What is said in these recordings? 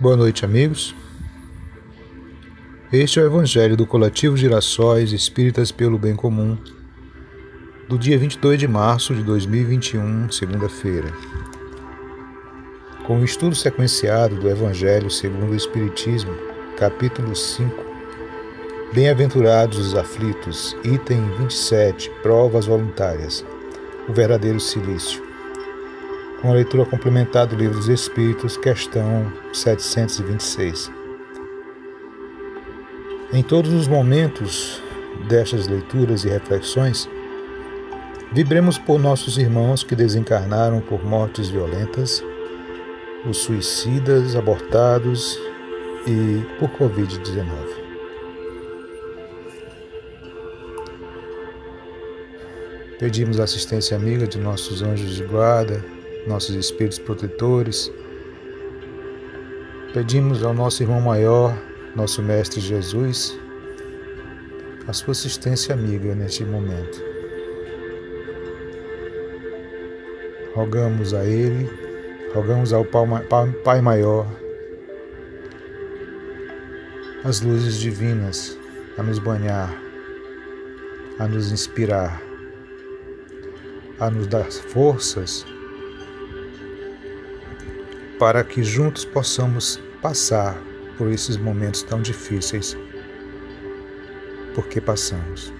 Boa noite, amigos. Este é o Evangelho do Coletivo Girassóis Espíritas pelo Bem Comum, do dia 22 de março de 2021, segunda-feira. Com o estudo sequenciado do Evangelho segundo o Espiritismo, capítulo 5, Bem-aventurados os aflitos, item 27, provas voluntárias, o verdadeiro silício com a leitura complementar do Livro dos Espíritos, questão 726. Em todos os momentos destas leituras e reflexões, vibremos por nossos irmãos que desencarnaram por mortes violentas, os suicidas, abortados e por Covid-19. Pedimos assistência amiga de nossos anjos de guarda, nossos espíritos protetores. Pedimos ao nosso irmão maior, nosso Mestre Jesus, a sua assistência amiga neste momento. Rogamos a Ele, rogamos ao Pai Maior, as luzes divinas a nos banhar, a nos inspirar, a nos dar forças para que juntos possamos passar por esses momentos tão difíceis, porque passamos.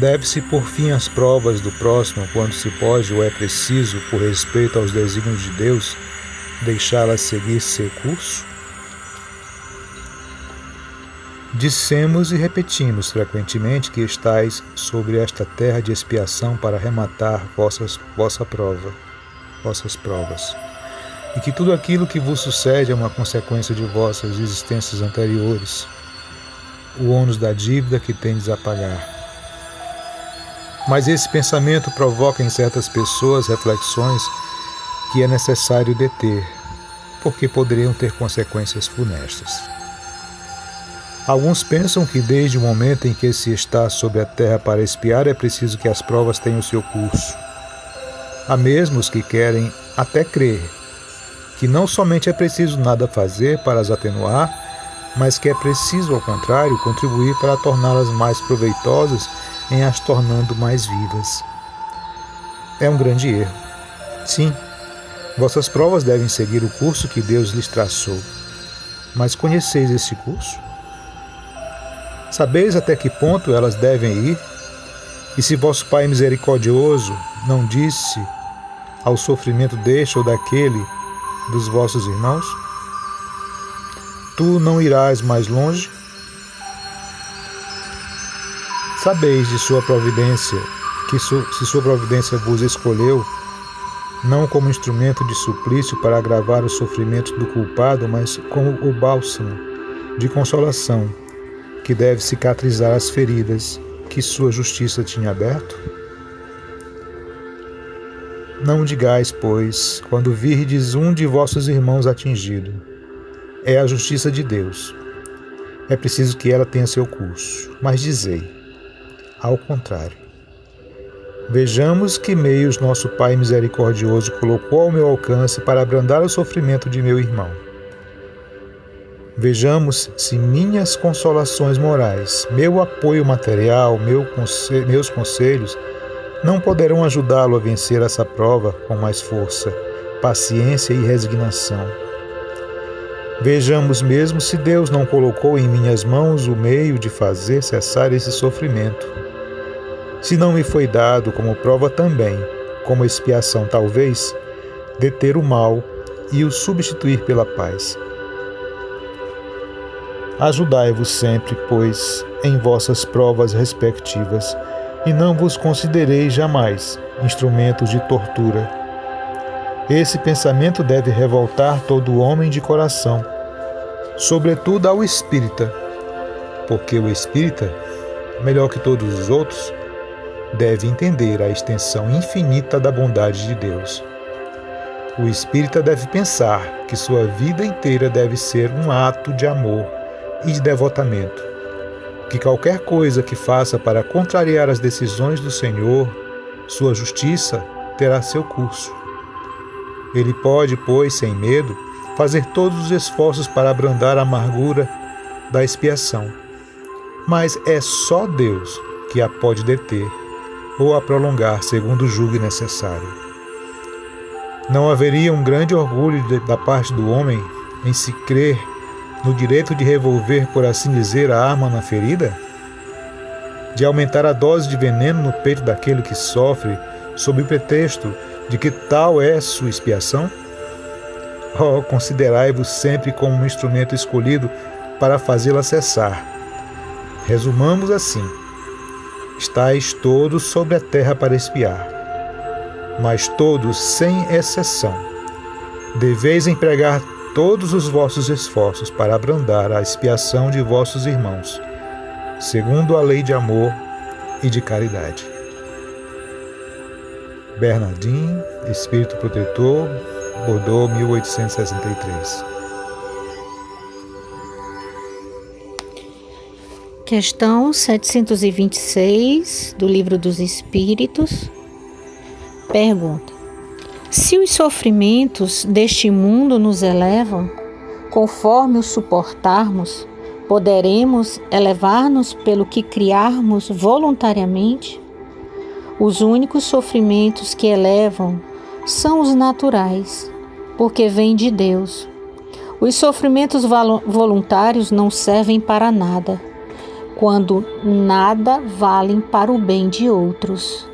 Deve-se por fim às provas do próximo quando se pode ou é preciso, por respeito aos desígnios de Deus, deixá-las seguir seu curso? Dissemos e repetimos frequentemente que estais sobre esta terra de expiação para rematar vossas, vossa prova, vossas provas, e que tudo aquilo que vos sucede é uma consequência de vossas existências anteriores, o ônus da dívida que tendes a pagar. Mas esse pensamento provoca em certas pessoas reflexões que é necessário deter, porque poderiam ter consequências funestas. Alguns pensam que desde o momento em que se está sobre a terra para espiar é preciso que as provas tenham seu curso. Há mesmos que querem até crer que não somente é preciso nada fazer para as atenuar, mas que é preciso, ao contrário, contribuir para torná-las mais proveitosas em as tornando mais vivas. É um grande erro. Sim, vossas provas devem seguir o curso que Deus lhes traçou. Mas conheceis esse curso? Sabeis até que ponto elas devem ir? E se vosso Pai misericordioso não disse ao sofrimento deste ou daquele dos vossos irmãos? Tu não irás mais longe? Sabeis de sua providência que se sua providência vos escolheu, não como instrumento de suplício para agravar os sofrimentos do culpado, mas como o bálsamo de consolação que deve cicatrizar as feridas que sua justiça tinha aberto? Não digais, pois, quando virdes um de vossos irmãos atingido, é a justiça de Deus. É preciso que ela tenha seu curso. Mas dizei, ao contrário. Vejamos que meios nosso Pai misericordioso colocou ao meu alcance para abrandar o sofrimento de meu irmão Vejamos se minhas consolações morais, meu apoio material, meu meus conselhos não poderão ajudá-lo a vencer essa prova com mais força, paciência e resignação. Vejamos mesmo se Deus não colocou em minhas mãos o meio de fazer cessar esse sofrimento. Se não me foi dado como prova também, como expiação talvez, deter o mal e o substituir pela paz. Ajudai-vos sempre, pois, em vossas provas respectivas, e não vos considereis jamais instrumentos de tortura. Esse pensamento deve revoltar todo homem de coração, sobretudo ao espírita, porque o espírita, melhor que todos os outros, deve entender a extensão infinita da bondade de Deus. O espírita deve pensar que sua vida inteira deve ser um ato de amor e de devotamento, que qualquer coisa que faça para contrariar as decisões do Senhor, sua justiça, terá seu curso. Ele pode, pois, sem medo, fazer todos os esforços para abrandar a amargura da expiação. Mas é só Deus que a pode deter ou a prolongar segundo julgue necessário. Não haveria um grande orgulho da parte do homem em se crer no direito de revolver, por assim dizer, a arma na ferida? De aumentar a dose de veneno no peito daquele que sofre, sob o pretexto de que tal é sua expiação? Oh, considerai-vos sempre como um instrumento escolhido para fazê-la cessar. Resumamos assim: estáis todos sobre a terra para espiar, mas todos, sem exceção, deveis empregar todos os vossos esforços para abrandar a expiação de vossos irmãos, segundo a lei de amor e de caridade. Bernardin, Espírito Protetor, Bordeaux, 1863. Questão 726 do Livro dos Espíritos. Pergunta: Se os sofrimentos deste mundo nos elevam, conforme os suportarmos, poderemos elevar-nos pelo que criarmos voluntariamente? Os únicos sofrimentos que elevam são os naturais, porque vêm de Deus. Os sofrimentos voluntários não servem para nada quando nada valem para o bem de outros.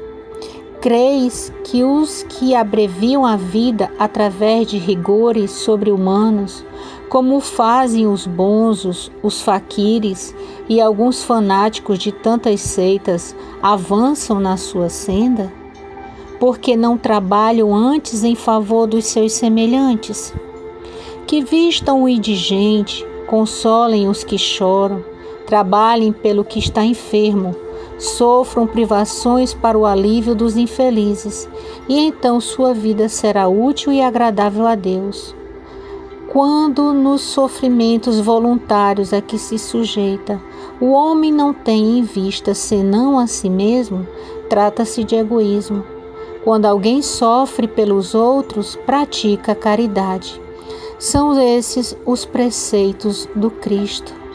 Creis que os que abreviam a vida através de rigores sobre-humanos, como fazem os bonzos, os faquires e alguns fanáticos de tantas seitas, avançam na sua senda? Porque não trabalham antes em favor dos seus semelhantes? Que vistam o indigente, consolem os que choram, trabalhem pelo que está enfermo, sofram privações para o alívio dos infelizes, e então sua vida será útil e agradável a Deus. Quando nos sofrimentos voluntários a que se sujeita, o homem não tem em vista senão a si mesmo, trata-se de egoísmo. Quando alguém sofre pelos outros, pratica caridade. São esses os preceitos do Cristo.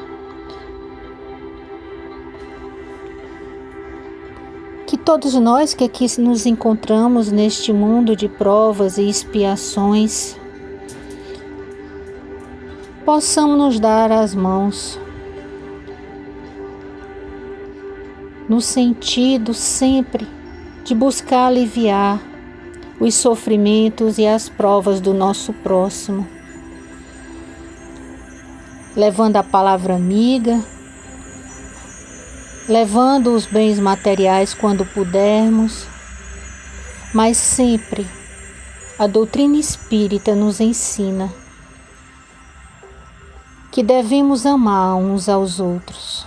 Que todos nós que aqui nos encontramos neste mundo de provas e expiações, possamos nos dar as mãos no sentido sempre de buscar aliviar os sofrimentos e as provas do nosso próximo, levando a palavra amiga levando os bens materiais quando pudermos, mas sempre a doutrina espírita nos ensina que devemos amar uns aos outros,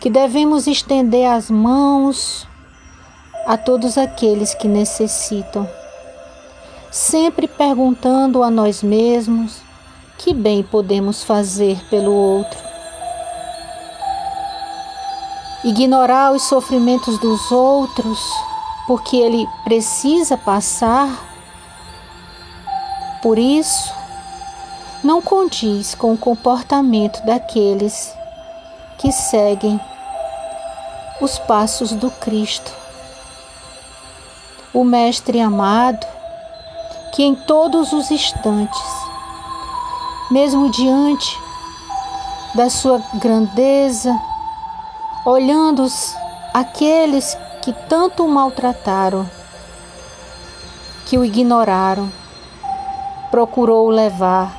que devemos estender as mãos a todos aqueles que necessitam, sempre perguntando a nós mesmos que bem podemos fazer pelo outro ignorar os sofrimentos dos outros porque ele precisa passar por isso, não condiz com o comportamento daqueles que seguem os passos do Cristo. O Mestre amado, que em todos os instantes, mesmo diante da sua grandeza, olhando aqueles que tanto o maltrataram, que o ignoraram, procurou levar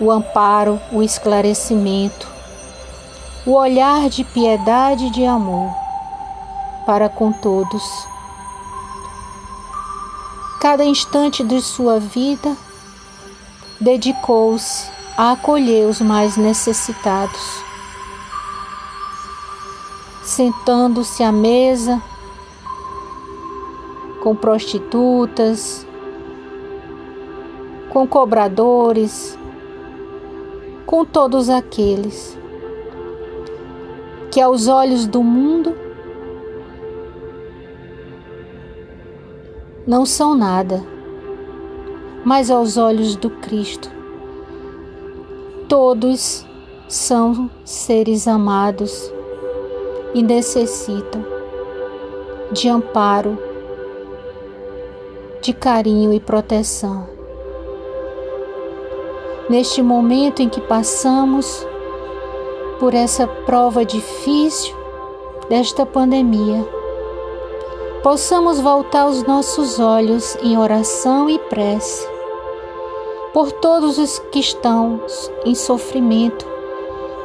o amparo, o esclarecimento, o olhar de piedade e de amor para com todos. Cada instante de sua vida dedicou-se a acolher os mais necessitados sentando-se à mesa com prostitutas, com cobradores, com todos aqueles que aos olhos do mundo não são nada, mas aos olhos do Cristo, todos são seres amados e necessitam de amparo, de carinho e proteção. Neste momento em que passamos por essa prova difícil desta pandemia, possamos voltar os nossos olhos em oração e prece por todos os que estão em sofrimento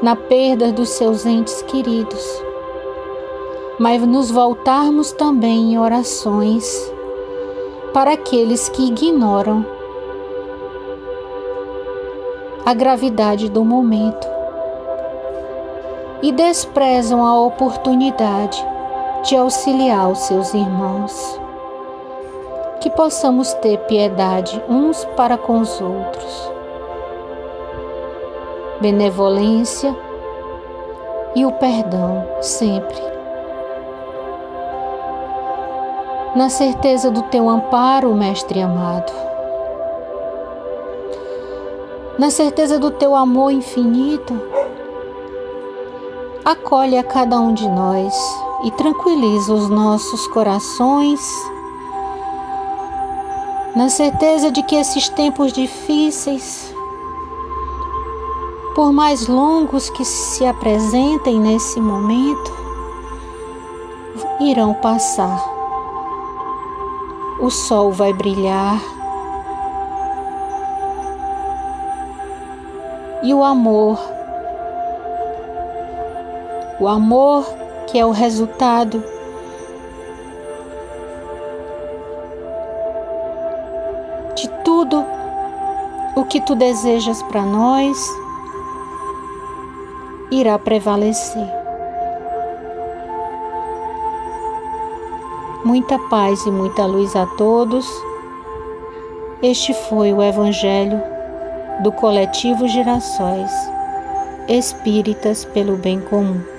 na perda dos seus entes queridos, mas nos voltarmos também em orações para aqueles que ignoram a gravidade do momento e desprezam a oportunidade de auxiliar os seus irmãos. Que possamos ter piedade uns para com os outros, benevolência e o perdão sempre. Na certeza do teu amparo, Mestre amado, na certeza do teu amor infinito, acolhe a cada um de nós e tranquiliza os nossos corações, na certeza de que esses tempos difíceis, por mais longos que se apresentem nesse momento, irão passar. O sol vai brilhar. E o amor. O amor que é o resultado. De tudo o que tu desejas para nós irá prevalecer. Muita paz e muita luz a todos. Este foi o Evangelho do Coletivo Girassóis Espíritas pelo Bem Comum.